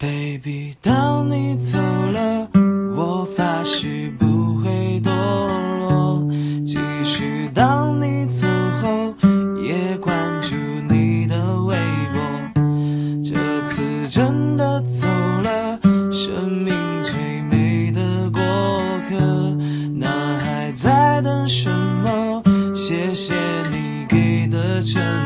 baby 当你走了，我发誓不会堕落，即使当你走后，也关注你的微博，这次真的走了，生命最美的过客，那还在等什么？谢谢你给的承诺。